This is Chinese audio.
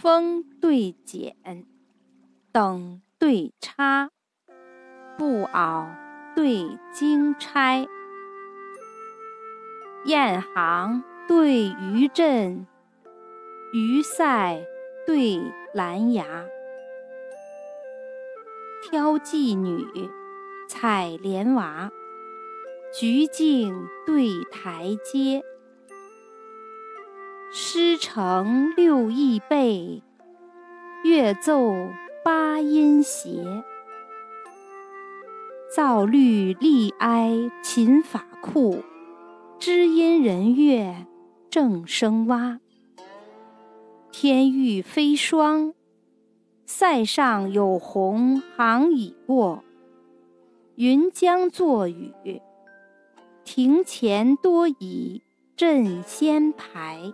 风对剪，等对插，布袄对金钗，雁行对鱼阵，鱼塞对兰芽，挑妓女，采莲娃，菊径对台阶。诗成六艺备，乐奏八音谐。造律立哀琴法库，知音人乐正声蛙。天欲飞霜，塞上有鸿航已过。云将作雨，庭前多已阵仙牌。